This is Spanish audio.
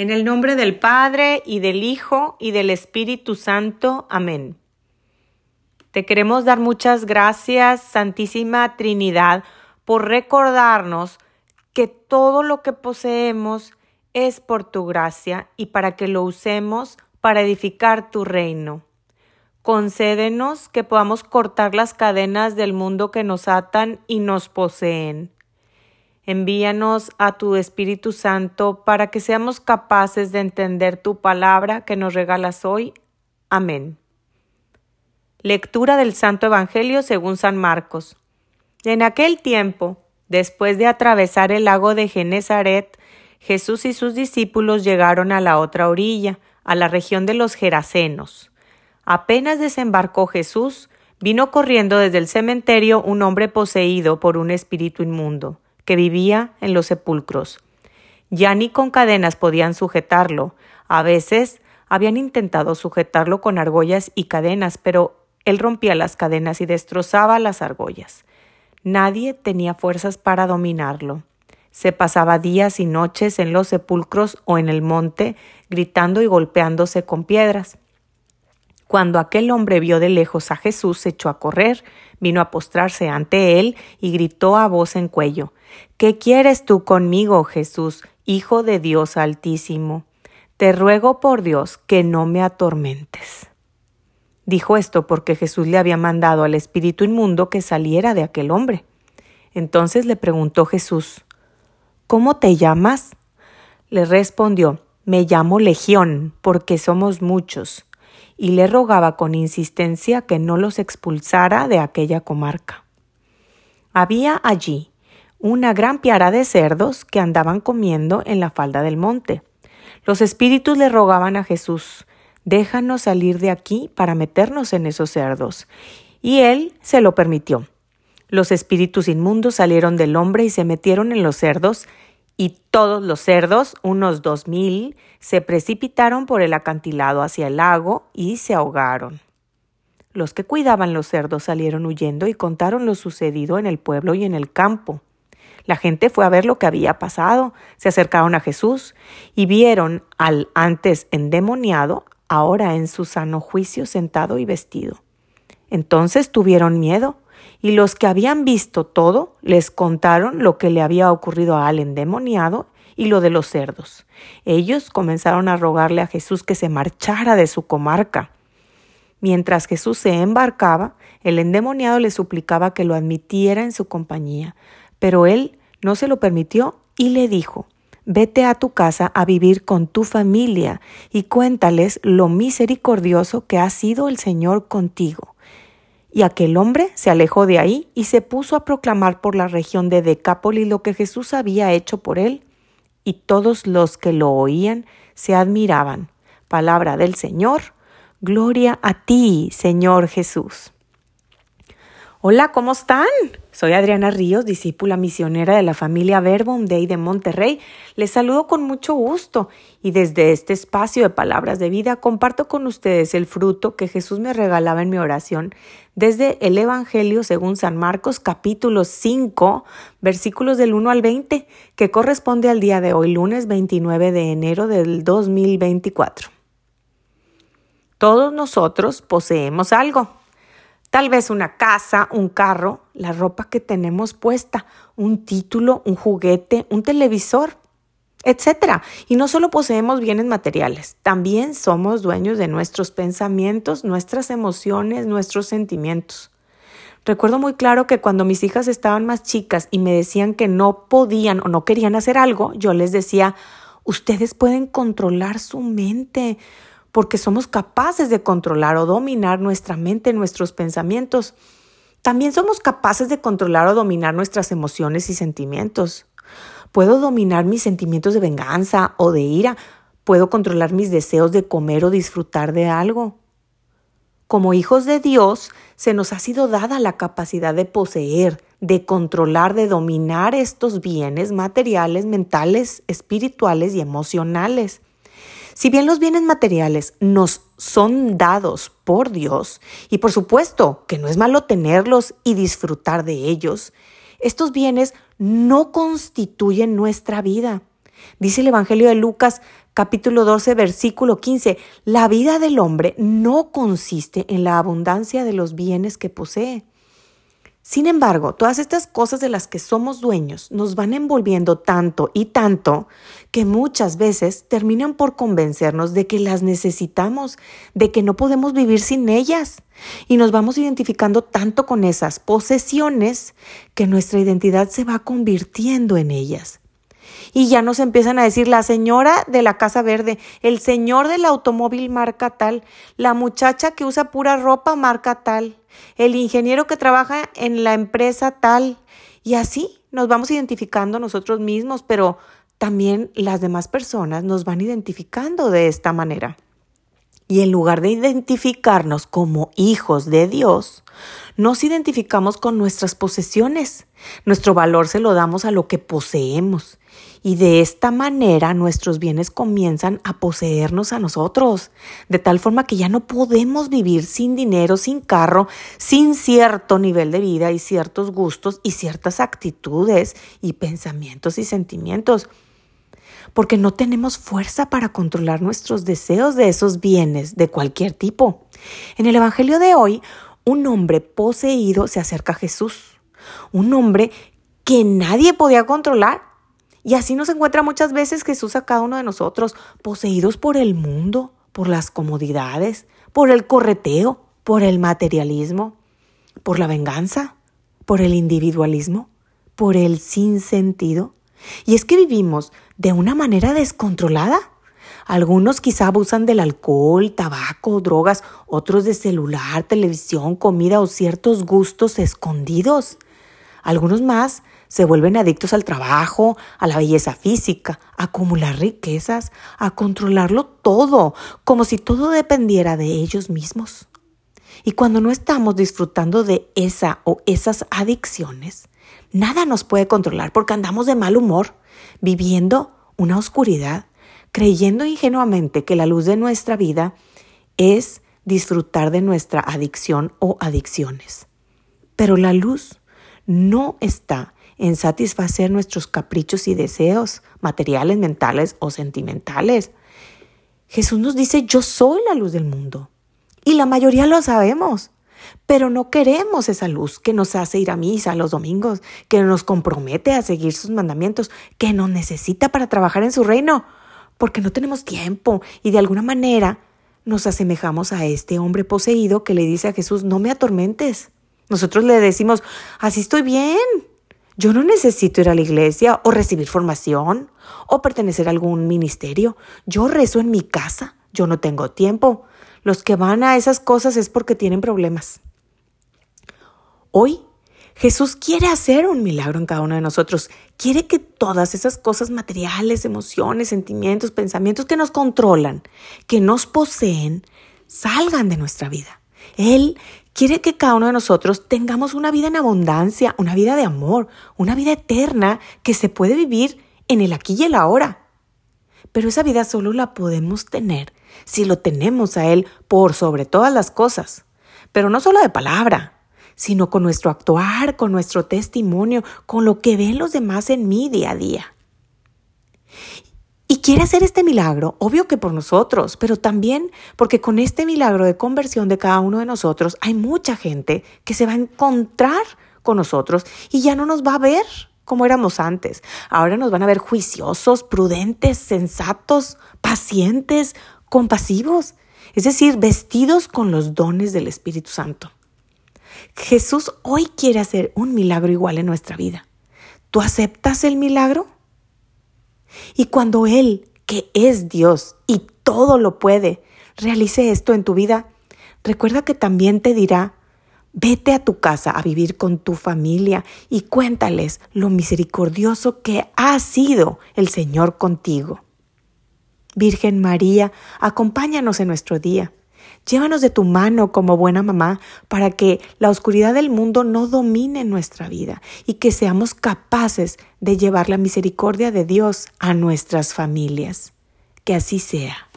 En el nombre del Padre y del Hijo y del Espíritu Santo. Amén. Te queremos dar muchas gracias, Santísima Trinidad, por recordarnos que todo lo que poseemos es por tu gracia y para que lo usemos para edificar tu reino. Concédenos que podamos cortar las cadenas del mundo que nos atan y nos poseen. Envíanos a tu Espíritu Santo para que seamos capaces de entender tu palabra que nos regalas hoy. Amén. Lectura del Santo Evangelio según San Marcos. En aquel tiempo, después de atravesar el lago de Genezaret, Jesús y sus discípulos llegaron a la otra orilla, a la región de los Gerasenos. Apenas desembarcó Jesús, vino corriendo desde el cementerio un hombre poseído por un espíritu inmundo, que vivía en los sepulcros. Ya ni con cadenas podían sujetarlo. A veces habían intentado sujetarlo con argollas y cadenas, pero él rompía las cadenas y destrozaba las argollas. Nadie tenía fuerzas para dominarlo. Se pasaba días y noches en los sepulcros o en el monte, gritando y golpeándose con piedras. Cuando aquel hombre vio de lejos a Jesús, se echó a correr, vino a postrarse ante él y gritó a voz en cuello ¿Qué quieres tú conmigo, Jesús, Hijo de Dios Altísimo? Te ruego por Dios que no me atormentes. Dijo esto porque Jesús le había mandado al espíritu inmundo que saliera de aquel hombre. Entonces le preguntó Jesús ¿Cómo te llamas? Le respondió, Me llamo Legión, porque somos muchos, y le rogaba con insistencia que no los expulsara de aquella comarca. Había allí una gran piara de cerdos que andaban comiendo en la falda del monte. Los espíritus le rogaban a Jesús, déjanos salir de aquí para meternos en esos cerdos. Y él se lo permitió. Los espíritus inmundos salieron del hombre y se metieron en los cerdos, y todos los cerdos, unos dos mil, se precipitaron por el acantilado hacia el lago y se ahogaron. Los que cuidaban los cerdos salieron huyendo y contaron lo sucedido en el pueblo y en el campo. La gente fue a ver lo que había pasado, se acercaron a Jesús y vieron al antes endemoniado, ahora en su sano juicio sentado y vestido. Entonces tuvieron miedo y los que habían visto todo les contaron lo que le había ocurrido al endemoniado y lo de los cerdos. Ellos comenzaron a rogarle a Jesús que se marchara de su comarca. Mientras Jesús se embarcaba, el endemoniado le suplicaba que lo admitiera en su compañía, pero él no se lo permitió y le dijo Vete a tu casa a vivir con tu familia y cuéntales lo misericordioso que ha sido el Señor contigo. Y aquel hombre se alejó de ahí y se puso a proclamar por la región de Decápolis lo que Jesús había hecho por él, y todos los que lo oían se admiraban. Palabra del Señor, gloria a ti, Señor Jesús. Hola, ¿cómo están? Soy Adriana Ríos, discípula misionera de la familia Verbum Dei de Monterrey. Les saludo con mucho gusto y desde este espacio de palabras de vida comparto con ustedes el fruto que Jesús me regalaba en mi oración desde el Evangelio según San Marcos capítulo 5 versículos del 1 al 20 que corresponde al día de hoy, lunes 29 de enero del 2024. Todos nosotros poseemos algo Tal vez una casa, un carro, la ropa que tenemos puesta, un título, un juguete, un televisor, etc. Y no solo poseemos bienes materiales, también somos dueños de nuestros pensamientos, nuestras emociones, nuestros sentimientos. Recuerdo muy claro que cuando mis hijas estaban más chicas y me decían que no podían o no querían hacer algo, yo les decía, ustedes pueden controlar su mente, porque somos capaces de controlar o dominar nuestra mente, nuestros pensamientos. También somos capaces de controlar o dominar nuestras emociones y sentimientos. Puedo dominar mis sentimientos de venganza o de ira. Puedo controlar mis deseos de comer o disfrutar de algo. Como hijos de Dios, se nos ha sido dada la capacidad de poseer, de controlar, de dominar estos bienes materiales, mentales, espirituales y emocionales. Si bien los bienes materiales nos son dados por Dios, y por supuesto que no es malo tenerlos y disfrutar de ellos, estos bienes no constituyen nuestra vida. Dice el Evangelio de Lucas capítulo 12 versículo 15, la vida del hombre no consiste en la abundancia de los bienes que posee. Sin embargo, todas estas cosas de las que somos dueños nos van envolviendo tanto y tanto que muchas veces terminan por convencernos de que las necesitamos, de que no podemos vivir sin ellas. Y nos vamos identificando tanto con esas posesiones que nuestra identidad se va convirtiendo en ellas y ya nos empiezan a decir la señora de la Casa Verde, el señor del automóvil marca tal, la muchacha que usa pura ropa marca tal, el ingeniero que trabaja en la empresa tal. Y así nos vamos identificando nosotros mismos, pero también las demás personas nos van identificando de esta manera. Y en lugar de identificarnos como hijos de Dios, nos identificamos con nuestras posesiones. Nuestro valor se lo damos a lo que poseemos. Y de esta manera nuestros bienes comienzan a poseernos a nosotros, de tal forma que ya no podemos vivir sin dinero, sin carro, sin cierto nivel de vida y ciertos gustos y ciertas actitudes y pensamientos y sentimientos porque no tenemos fuerza para controlar nuestros deseos de esos bienes de cualquier tipo. En el Evangelio de hoy, un hombre poseído se acerca a Jesús, un hombre que nadie podía controlar y así nos encuentra muchas veces Jesús a cada uno de nosotros, poseídos por el mundo, por las comodidades, por el correteo, por el materialismo, por la venganza, por el individualismo, por el sinsentido. Y es que vivimos de una manera descontrolada. Algunos quizá abusan del alcohol, tabaco, drogas, otros de celular, televisión, comida o ciertos gustos escondidos. Algunos más se vuelven adictos al trabajo, a la belleza física, a acumular riquezas, a controlarlo todo, como si todo dependiera de ellos mismos. Y cuando no estamos disfrutando de esa o esas adicciones, nada nos puede controlar porque andamos de mal humor, viviendo una oscuridad, creyendo ingenuamente que la luz de nuestra vida es disfrutar de nuestra adicción o adicciones. Pero la luz no está en satisfacer nuestros caprichos y deseos materiales, mentales o sentimentales. Jesús nos dice, yo soy la luz del mundo. Y la mayoría lo sabemos. Pero no queremos esa luz que nos hace ir a misa los domingos, que nos compromete a seguir sus mandamientos, que nos necesita para trabajar en su reino, porque no tenemos tiempo y de alguna manera nos asemejamos a este hombre poseído que le dice a Jesús, no me atormentes. Nosotros le decimos, así estoy bien, yo no necesito ir a la iglesia o recibir formación o pertenecer a algún ministerio. Yo rezo en mi casa. Yo no tengo tiempo. Los que van a esas cosas es porque tienen problemas. Hoy Jesús quiere hacer un milagro en cada uno de nosotros. Quiere que todas esas cosas materiales, emociones, sentimientos, pensamientos que nos controlan, que nos poseen, salgan de nuestra vida. Él quiere que cada uno de nosotros tengamos una vida en abundancia, una vida de amor, una vida eterna que se puede vivir en el aquí y el ahora. Pero esa vida solo la podemos tener si lo tenemos a Él por sobre todas las cosas. Pero no solo de palabra, sino con nuestro actuar, con nuestro testimonio, con lo que ven los demás en mí día a día. Y quiere hacer este milagro, obvio que por nosotros, pero también porque con este milagro de conversión de cada uno de nosotros hay mucha gente que se va a encontrar con nosotros y ya no nos va a ver como éramos antes. Ahora nos van a ver juiciosos, prudentes, sensatos, pacientes, compasivos, es decir, vestidos con los dones del Espíritu Santo. Jesús hoy quiere hacer un milagro igual en nuestra vida. ¿Tú aceptas el milagro? Y cuando Él, que es Dios y todo lo puede, realice esto en tu vida, recuerda que también te dirá, vete a tu casa a vivir con tu familia y cuéntales lo misericordioso que ha sido el Señor contigo. Virgen María, acompáñanos en nuestro día. Llévanos de tu mano como buena mamá para que la oscuridad del mundo no domine nuestra vida y que seamos capaces de llevar la misericordia de Dios a nuestras familias. Que así sea.